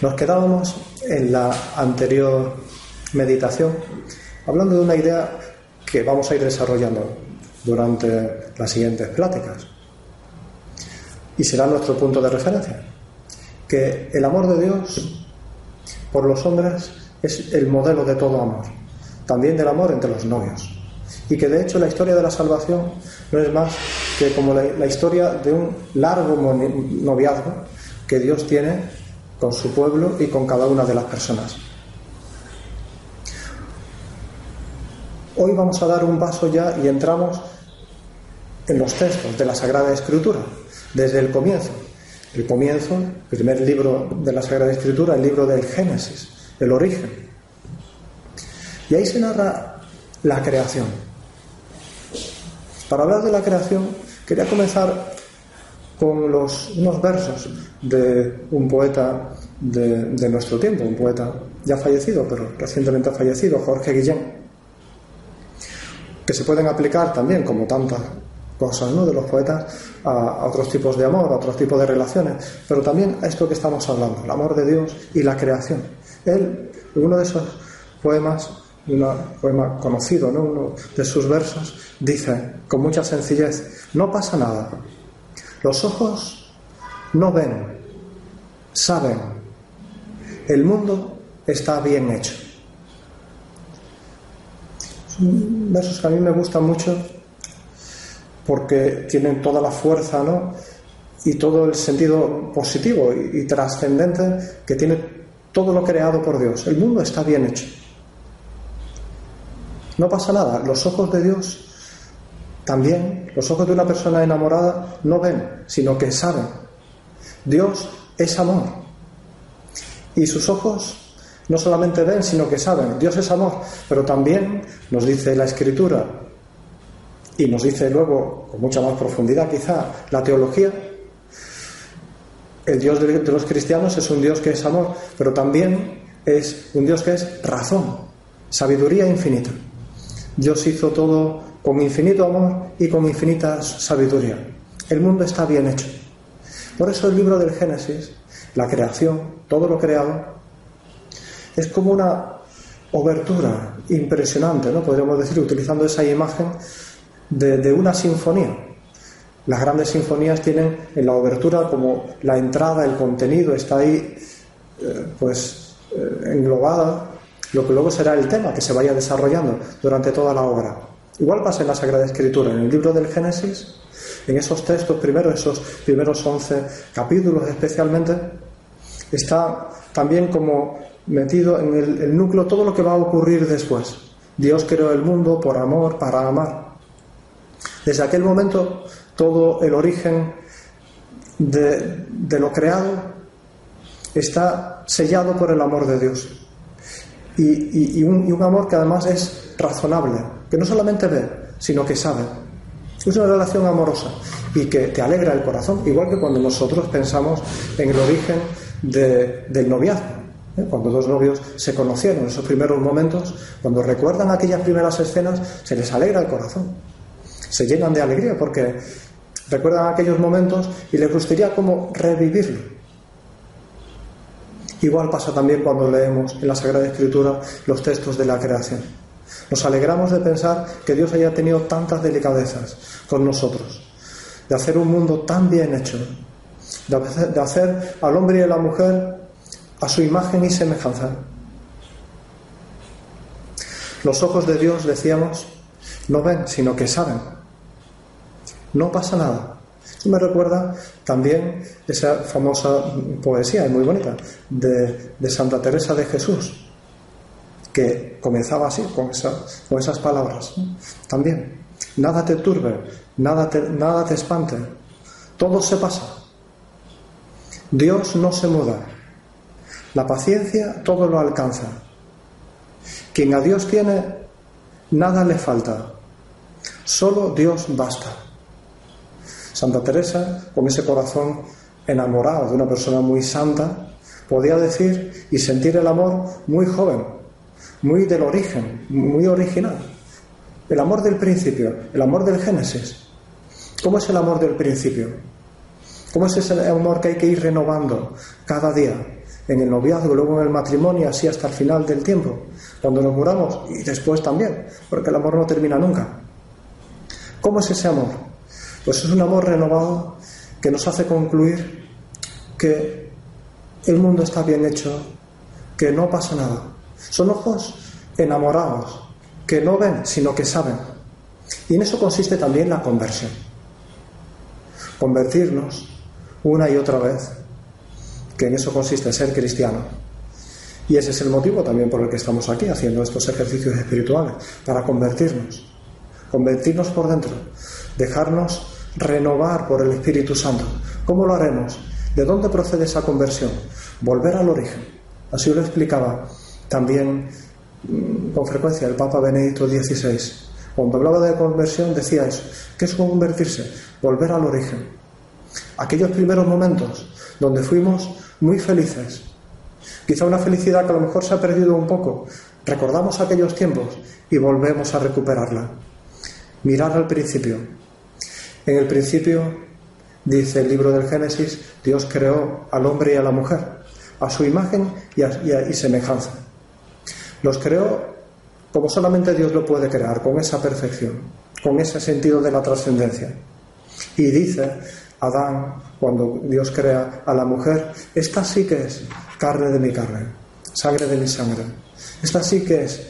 Nos quedábamos en la anterior meditación hablando de una idea que vamos a ir desarrollando durante las siguientes pláticas. Y será nuestro punto de referencia, que el amor de Dios por los hombres es el modelo de todo amor, también del amor entre los novios. Y que de hecho la historia de la salvación no es más que como la, historia de un largo noviazgo que Dios tiene con su pueblo y con cada una de las personas. Hoy vamos a dar un paso ya y entramos en los textos de la Sagrada Escritura, desde el comienzo. El comienzo, el primer libro de la Sagrada Escritura, el libro del Génesis, el origen. Y ahí se narra la creación. Para hablar de la creación, quería comenzar con unos versos de un poeta de, de, nuestro tiempo, un poeta ya fallecido, pero recientemente fallecido, Jorge Guillén, que se pueden aplicar también, como tantas cosas ¿no? de los poetas, a, a, otros tipos de amor, a otros tipos de relaciones, pero también a esto que estamos hablando, el amor de Dios y la creación. Él, uno de esos poemas, un poema conocido, ¿no? uno de sus versos, dice con mucha sencillez, no pasa nada, los ojos no ven, saben. El mundo está bien hecho. Son versos que a mí me gustan mucho porque tienen toda la fuerza, ¿no? Y todo el sentido positivo y trascendente que tiene todo lo creado por Dios. El mundo está bien hecho. No pasa nada. Los ojos de Dios también los ojos de una persona enamorada no ven, sino que saben. Dios es amor. Y sus ojos no solamente ven, sino que saben. Dios es amor. Pero también nos dice la Escritura, y nos dice luego, con mucha más profundidad quizá, la teología, el Dios de los cristianos es un Dios que es amor, pero también es un Dios que es razón, sabiduría infinita. Dios hizo todo con infinito amor y con infinita sabiduría. El mundo está bien hecho. Por eso el libro del Génesis, la creación, todo lo creado, es como una obertura impresionante, ¿no? Podríamos decir, utilizando esa imagen de, de una sinfonía. Las grandes sinfonías tienen en la obertura como la entrada, el contenido, está ahí eh, pues eh, englobada lo que luego será el tema que se vaya desarrollando durante toda la obra. Igual pasa en la Sagrada Escritura, en el libro del Génesis, en esos textos primeros, esos primeros 11 capítulos especialmente, está también como metido en el, el, núcleo todo lo que va a ocurrir después. Dios creó el mundo por amor, para amar. Desde aquel momento, todo el origen de, lo creado está sellado por el amor de Dios. Y, un, amor que además es razonable, que no solamente ve, sino que sabe. Es una relación amorosa y que te alegra el corazón, igual que cuando nosotros pensamos en el origen de, del noviazgo. ¿eh? Cuando dos novios se conocieron en esos primeros momentos, cuando recuerdan aquellas primeras escenas, se les alegra el corazón. Se llenan de alegría porque recuerdan aquellos momentos y les gustaría como revivirlo. Igual pasa también cuando leemos en la Sagrada Escritura los textos de la creación. Nos alegramos de pensar que Dios haya tenido tantas delicadezas con nosotros, de hacer un mundo tan bien hecho, de hacer al hombre y a la mujer a su imagen y semejanza. Los ojos de Dios, decíamos, no ven, sino que saben. No pasa nada. Esto me recuerda también esa famosa poesía, muy bonita, de, Santa Teresa de Jesús, que comenzaba así, con, esas palabras. También, nada te turbe, nada te espante, todo se pasa. Dios no se muda. La paciencia todo lo alcanza. Quien a Dios tiene, nada le falta. Solo Dios basta. Santa Teresa, con ese corazón enamorado de una persona muy santa, podía decir y sentir el amor muy joven, muy del origen, muy original. El amor del principio, el amor del Génesis. ¿Cómo es el amor del principio? ¿Cómo es ese amor que hay que ir renovando cada día? En el noviazgo, luego en el matrimonio, así hasta el final del tiempo, cuando nos muramos y después también, porque el amor no termina nunca. ¿Cómo es ese amor? Pues es un amor renovado que nos hace concluir que el mundo está bien hecho, que no pasa nada. Son ojos enamorados, que no ven, sino que saben. Y en eso consiste también la conversión. Convertirnos una y otra vez, que en eso consiste ser cristiano. Y ese es el motivo también por el que estamos aquí haciendo estos ejercicios espirituales, para convertirnos, convertirnos por dentro, dejarnos renovar por el Espíritu Santo. ¿Cómo lo haremos? ¿De dónde procede esa conversión? Volver al origen. Así lo explicaba también mm, con frecuencia el Papa Benedicto XVI. Cuando hablaba de conversión decía eso. ¿Qué es convertirse? Volver al origen. Aquellos primeros momentos donde fuimos muy felices. Quizá una felicidad que a lo mejor se ha perdido un poco. Recordamos aquellos tiempos y volvemos a recuperarla. Mirar al principio. En el principio Dice el libro del Génesis, Dios creó al hombre y a la mujer, a su imagen y, semejanza. Los creó como solamente Dios lo puede crear, con esa perfección, con ese sentido de la trascendencia. Y dice Adán, cuando Dios crea a la mujer, esta sí que es carne de mi carne, sangre de mi sangre. Esta sí que es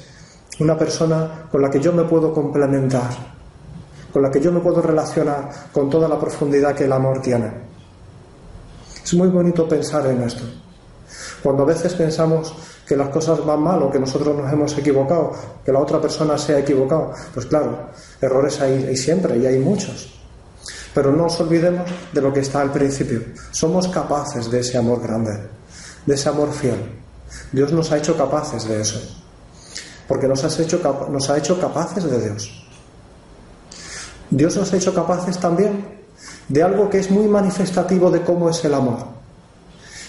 una persona con la que yo me puedo complementar, con la que yo me puedo relacionar con toda la profundidad que el amor tiene. Es muy bonito pensar en esto. Cuando a veces pensamos que las cosas van mal o que nosotros nos hemos equivocado, que la otra persona se ha equivocado, pues claro, errores hay, siempre y hay muchos. Pero no nos olvidemos de lo que está al principio. Somos capaces de ese amor grande, de ese amor fiel. Dios nos ha hecho capaces de eso. Porque nos, has hecho, nos ha hecho capaces de Dios. Dios nos ha hecho capaces también de algo que es muy manifestativo de cómo es el amor.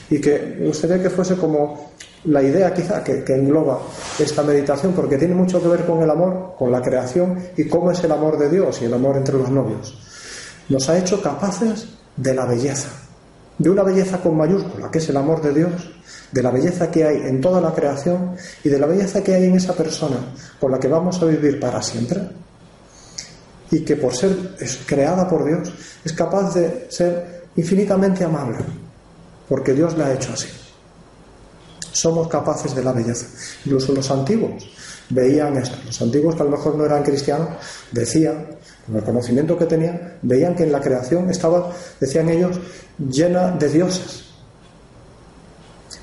Y que me gustaría que fuese como la idea quizá que, engloba esta meditación, porque tiene mucho que ver con el amor, con la creación y cómo es el amor de Dios y el amor entre los novios. Nos ha hecho capaces de la belleza, de una belleza con mayúscula, que es el amor de Dios, de la belleza que hay en toda la creación y de la belleza que hay en esa persona con la que vamos a vivir para siempre y que por ser creada por Dios es capaz de ser infinitamente amable, porque Dios la ha hecho así. Somos capaces de la belleza. Incluso los antiguos veían esto. Los antiguos que a lo mejor no eran cristianos decían, con el conocimiento que tenían, veían que en la creación estaba, decían ellos, llena de dioses.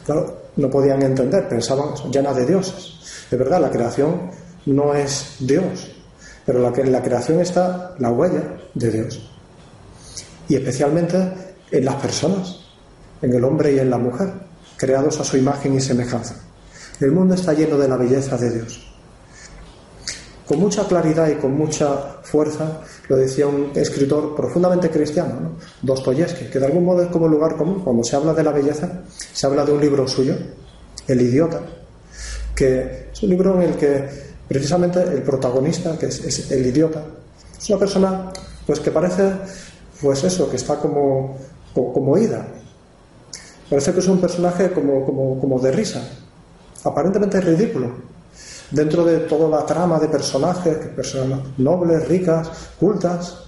Claro, no podían entender, pensaban llena de dioses. De verdad, la creación no es Dios, pero en la creación está la huella de Dios. Y especialmente en las personas, en el hombre y en la mujer, creados a su imagen y semejanza. El mundo está lleno de la belleza de Dios. Con mucha claridad y con mucha fuerza, lo decía un escritor profundamente cristiano, Dostoyevsky, que de algún modo es como lugar común. Cuando se habla de la belleza, se habla de un libro suyo, El idiota, que es un libro en el que Precisamente el protagonista, que es, el idiota, es una persona pues que parece, pues eso, que está como, como, ida. Parece que es un personaje como, como, como de risa, aparentemente ridículo, dentro de toda la trama de personajes, personas nobles, ricas, cultas.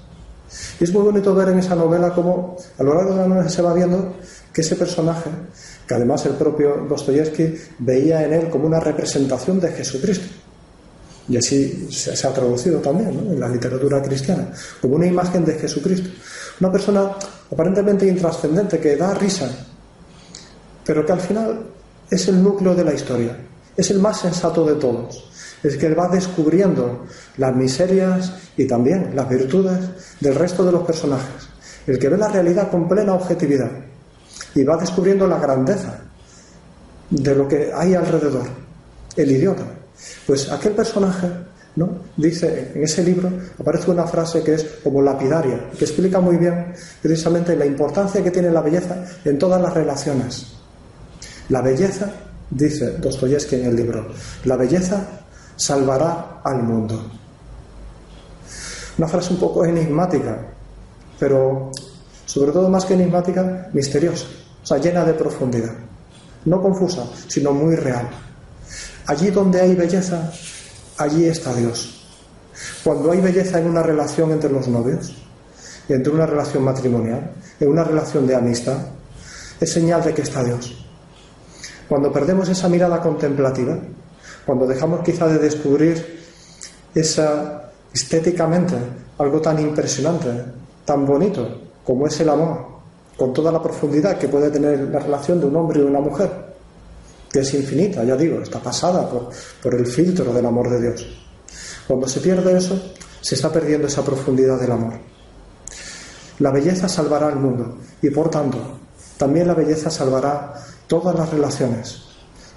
Y es muy bonito ver en esa novela cómo a lo largo de la novela se va viendo que ese personaje, que además el propio Dostoyevsky veía en él como una representación de Jesucristo, y así se, ha traducido también en la literatura cristiana, como una imagen de Jesucristo. Una persona aparentemente intrascendente que da risa, pero que al final es el núcleo de la historia. es el más sensato de todos. Es que va descubriendo las miserias y también las virtudes del resto de los personajes. El que ve la realidad con plena objetividad y va descubriendo la grandeza de lo que hay alrededor. El idiota. Pues aquel personaje, ¿no? Dice, en ese libro aparece una frase que es como lapidaria, que explica muy bien precisamente la importancia que tiene la belleza en todas las relaciones. La belleza, dice Dostoyevsky en el libro, la belleza salvará al mundo. Una frase un poco enigmática, pero sobre todo más que enigmática, misteriosa, o sea, llena de profundidad. No confusa, sino muy real. Allí donde hay belleza, allí está Dios. Cuando hay belleza en una relación entre los novios, entre una relación matrimonial, en una relación de amistad, es señal de que está Dios. Cuando perdemos esa mirada contemplativa, cuando dejamos quizá de descubrir esa estéticamente algo tan impresionante, tan bonito como es el amor, con toda la profundidad que puede tener la relación de un hombre y una mujer, es infinita, ya digo, está pasada por, por el filtro del amor de Dios. Cuando se pierde eso, se está perdiendo esa profundidad del amor. La belleza salvará al mundo y por tanto, también la belleza salvará todas las relaciones,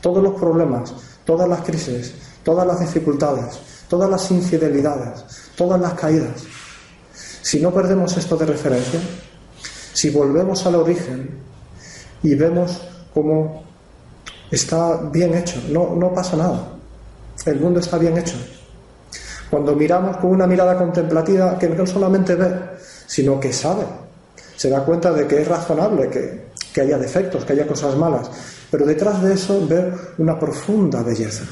todos los problemas, todas las crisis, todas las dificultades, todas las infidelidades, todas las caídas. Si no perdemos esto de referencia, si volvemos al origen y vemos cómo está bien hecho, no, pasa nada. El mundo está bien hecho. Cuando miramos con una mirada contemplativa que no solamente ve, sino que sabe, se da cuenta de que es razonable que, haya defectos, que haya cosas malas, pero detrás de eso ver una profunda belleza.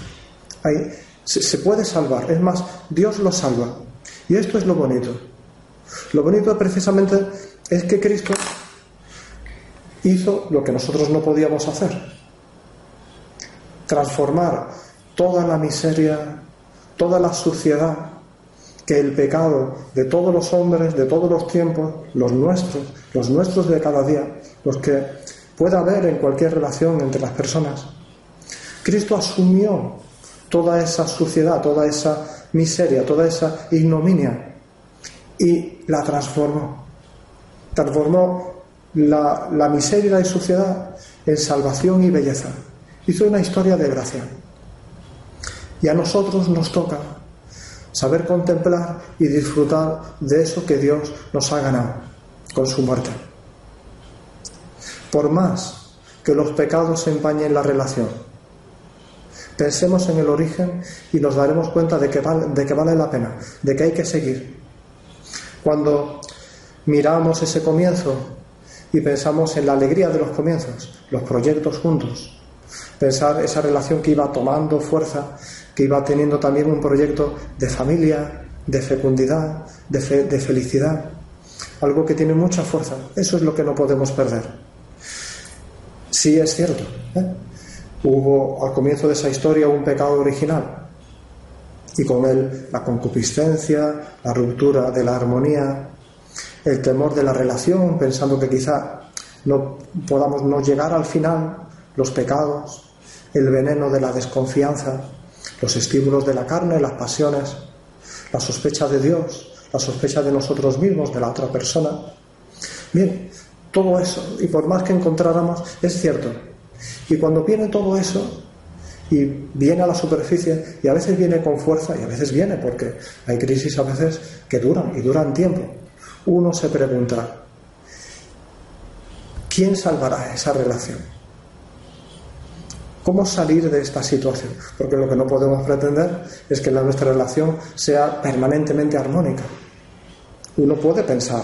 se, puede salvar, es más, Dios lo salva. Y esto es lo bonito. Lo bonito precisamente es que Cristo hizo lo que nosotros no podíamos hacer. Transformar toda la miseria, toda la suciedad que el pecado de todos los hombres, de todos los tiempos, los nuestros, los nuestros de cada día, los que pueda haber en cualquier relación entre las personas. Cristo asumió toda esa suciedad, toda esa miseria, toda esa ignominia y la transformó. Transformó la, miseria y suciedad en salvación y belleza. Hizo una historia de gracia. Y a nosotros nos toca saber contemplar y disfrutar de eso que Dios nos ha ganado con su muerte. Por más que los pecados empañen la relación, pensemos en el origen y nos daremos cuenta de que, vale, de que vale la pena, de que hay que seguir. Cuando miramos ese comienzo y pensamos en la alegría de los comienzos, los proyectos juntos, pensar esa relación que iba tomando fuerza, que iba teniendo también un proyecto de familia, de fecundidad, de, fe, de felicidad, algo que tiene mucha fuerza. Eso es lo que no podemos perder. Sí es cierto. ¿eh? Hubo al comienzo de esa historia un pecado original y con él la concupiscencia, la ruptura de la armonía, el temor de la relación, pensando que quizá no podamos no llegar al final, los pecados, el veneno de la desconfianza, los estímulos de la carne, las pasiones, la sospecha de Dios, la sospecha de nosotros mismos, de la otra persona. Bien, todo eso, y por más que encontráramos, es cierto. Y cuando viene todo eso, y viene a la superficie, y a veces viene con fuerza, y a veces viene porque hay crisis a veces que duran, y duran tiempo, uno se pregunta, ¿quién salvará esa relación? ¿Cómo salir de esta situación? Porque lo que no podemos pretender es que nuestra relación sea permanentemente armónica. Uno puede pensar,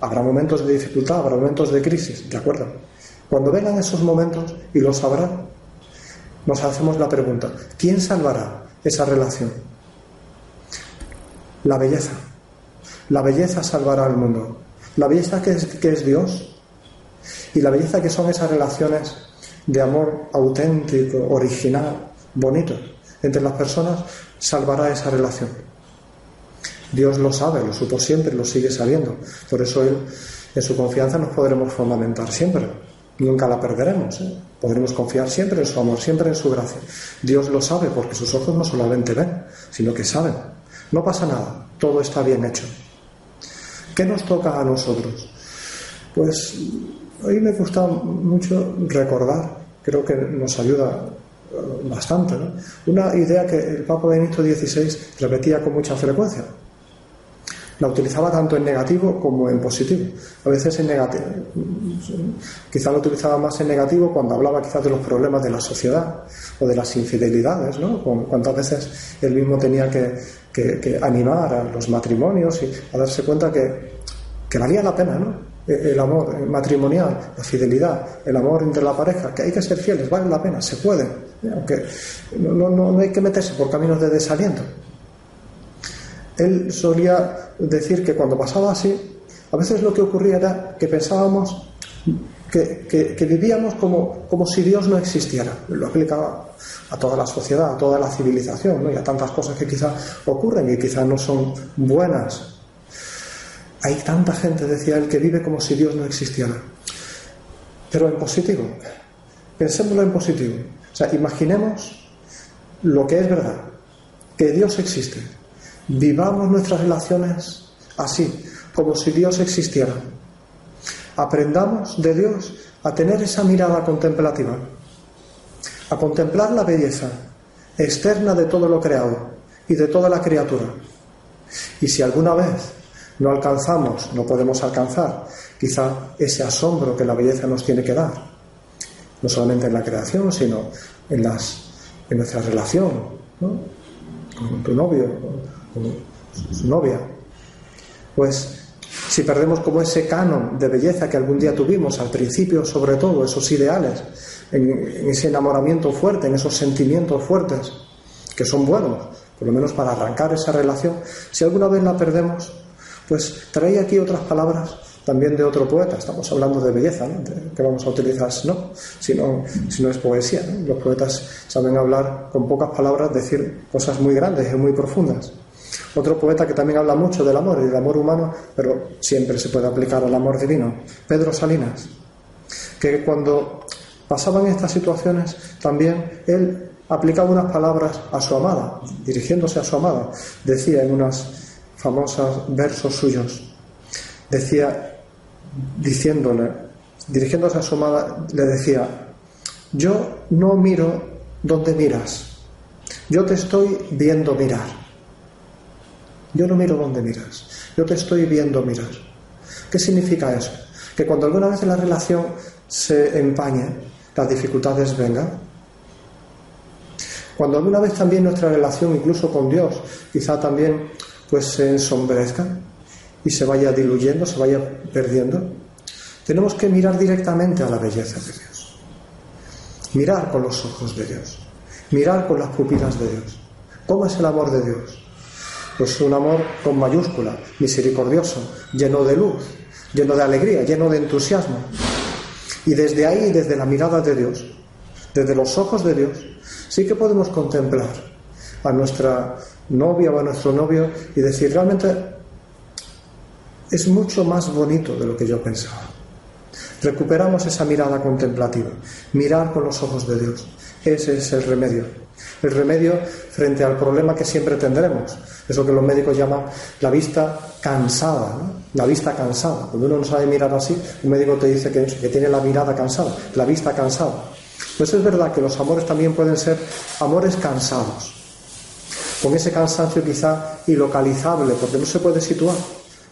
Habrá momentos de dificultad, habrá momentos de crisis, ¿de acuerdo? Cuando vengan esos momentos, y lo sabrán, nos hacemos la pregunta, ¿quién salvará esa relación? La belleza. La belleza salvará al mundo. La belleza que es, que es Dios y la belleza que son esas relaciones de amor auténtico, original, bonito entre las personas, salvará esa relación. Dios lo sabe, lo supo siempre, lo sigue sabiendo. Por eso Él, en su confianza, nos podremos fundamentar siempre. nunca la perderemos. ¿eh? Podremos confiar siempre en su amor, siempre en su gracia. Dios lo sabe porque sus ojos no solamente ven, sino que saben. No pasa nada, todo está bien hecho. ¿Qué nos toca a nosotros? Pues hoy me gusta mucho recordar, creo que nos ayuda eh, bastante, ¿no? una idea que el Papa Benito XVI repetía con mucha frecuencia la utilizaba tanto en negativo como en positivo. A veces en negativo. Quizá lo utilizaba más en negativo cuando hablaba quizás de los problemas de la sociedad o de las infidelidades, ¿no? Cuántas veces él mismo tenía que, animar a los matrimonios y a darse cuenta que, que valía la pena, ¿no? E, el amor matrimonial, la fidelidad, el amor entre la pareja, que hay que ser fieles, vale la pena, se puede, ¿eh? aunque no, no, no hay que meterse por caminos de desaliento. Él solía decir que cuando pasaba así, a veces lo que ocurría era que pensábamos que, vivíamos como, como, si Dios no existiera. Lo aplicaba a toda la sociedad, a toda la civilización y a tantas cosas que quizá ocurren y quizá no son buenas. Hay tanta gente, decía él, que vive como si Dios no existiera. Pero en positivo. Pensémoslo en positivo. O sea, imaginemos lo que es verdad, que Dios existe, Vivamos nuestras relaciones así, como si Dios existiera. Aprendamos de Dios a tener esa mirada contemplativa, a contemplar la belleza externa de todo lo creado y de toda la criatura. Y si alguna vez no alcanzamos, no podemos alcanzar quizá ese asombro que la belleza nos tiene que dar, no solamente en la creación, sino en, las, en nuestra relación con tu novio, su novia. Pues si perdemos como ese canon de belleza que algún día tuvimos, al principio sobre todo, esos ideales, en, ese enamoramiento fuerte, en esos sentimientos fuertes, que son buenos, por lo menos para arrancar esa relación, si alguna vez la perdemos, pues trae aquí otras palabras también de otro poeta. Estamos hablando de belleza, que vamos a utilizar no, si no, si no es poesía. Los poetas saben hablar con pocas palabras, decir cosas muy grandes y muy profundas. Otro poeta que también habla mucho del amor y del amor humano, pero siempre se puede aplicar al amor divino, Pedro Salinas, que cuando pasaban estas situaciones también él aplicaba unas palabras a su amada, dirigiéndose a su amada, decía en unos famosos versos suyos, decía, diciéndole, dirigiéndose a su amada, le decía, yo no miro donde miras, yo te estoy viendo mirar. Yo no miro donde miras, yo te estoy viendo mirar. ¿Qué significa eso? Que cuando alguna vez la relación se empañe, las dificultades vengan. Cuando alguna vez también nuestra relación, incluso con Dios, quizá también pues se ensombrezca y se vaya diluyendo, se vaya perdiendo, tenemos que mirar directamente a la belleza de Dios. Mirar con los ojos de Dios. Mirar con las pupilas de Dios. ¿Cómo es el amor de Dios? Pues un amor con mayúscula, misericordioso, lleno de luz, lleno de alegría, lleno de entusiasmo. Y desde ahí, desde la mirada de Dios, desde los ojos de Dios, sí que podemos contemplar a nuestra novia o a nuestro novio y decir, realmente es mucho más bonito de lo que yo pensaba. Recuperamos esa mirada contemplativa, mirar con los ojos de Dios. Ese es el remedio. El remedio frente al problema que siempre tendremos. Eso que los médicos llaman la vista cansada, la vista cansada. Cuando uno no sabe mirar así, un médico te dice que, que tiene la mirada cansada, la vista cansada. Pues es verdad que los amores también pueden ser amores cansados, con ese cansancio quizá ilocalizable, porque no se puede situar,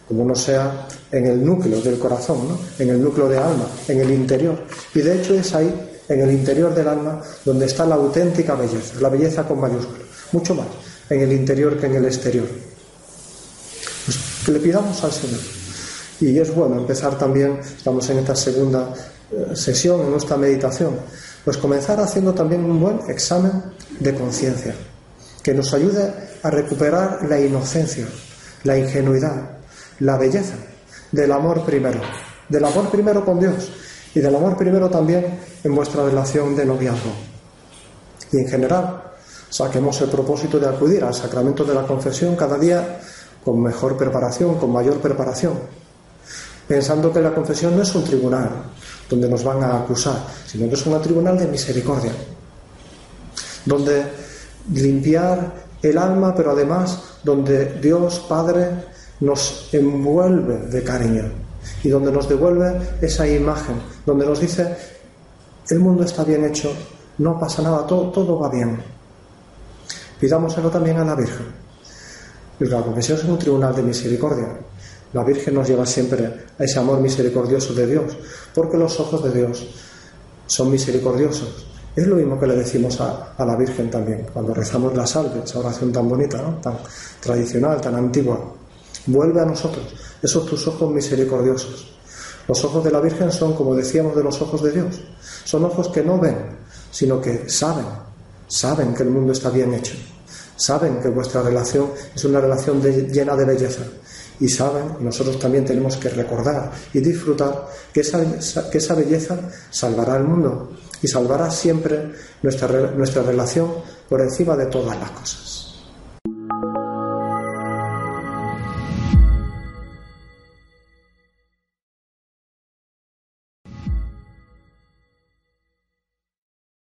como no sea en el núcleo del corazón, ¿no? en el núcleo de alma, en el interior. Y de hecho es ahí en el interior del alma donde está la auténtica belleza, la belleza con mayúsculas, mucho más en el interior que en el exterior. Pues que le pidamos al Señor. Y es bueno empezar también, estamos en esta segunda eh, sesión, en nuestra meditación, pues comenzar haciendo también un buen examen de conciencia, que nos ayude a recuperar la inocencia, la ingenuidad, la belleza del amor primero, del amor primero con Dios y del amor primero también en vuestra relación de noviazgo. Y en general, saquemos el propósito de acudir al sacramento de la confesión cada día con mejor preparación, con mayor preparación. pensando que la confesión no es un tribunal donde nos van a acusar, sino que es un tribunal de misericordia, donde limpiar el alma, pero además donde Dios Padre nos envuelve de cariño y donde nos devuelve esa imagen, donde nos dice, el mundo está bien hecho, no pasa nada, todo, todo va bien. Pidámoselo también a la Virgen. La confesión es un tribunal de misericordia. La Virgen nos lleva siempre a ese amor misericordioso de Dios, porque los ojos de Dios son misericordiosos. Es lo mismo que le decimos a, la Virgen también, cuando rezamos la salve, esa oración tan bonita, tan tradicional, tan antigua. Vuelve a nosotros esos tus ojos misericordiosos. Los ojos de la Virgen son, como decíamos, de los ojos de Dios. Son ojos que no ven, sino que saben, saben que el mundo está bien hecho. Saben que vuestra relación es una relación llena de belleza y saben, nosotros también tenemos que recordar y disfrutar que esa, que esa belleza salvará al mundo y salvará siempre nuestra, nuestra relación por encima de todas las cosas.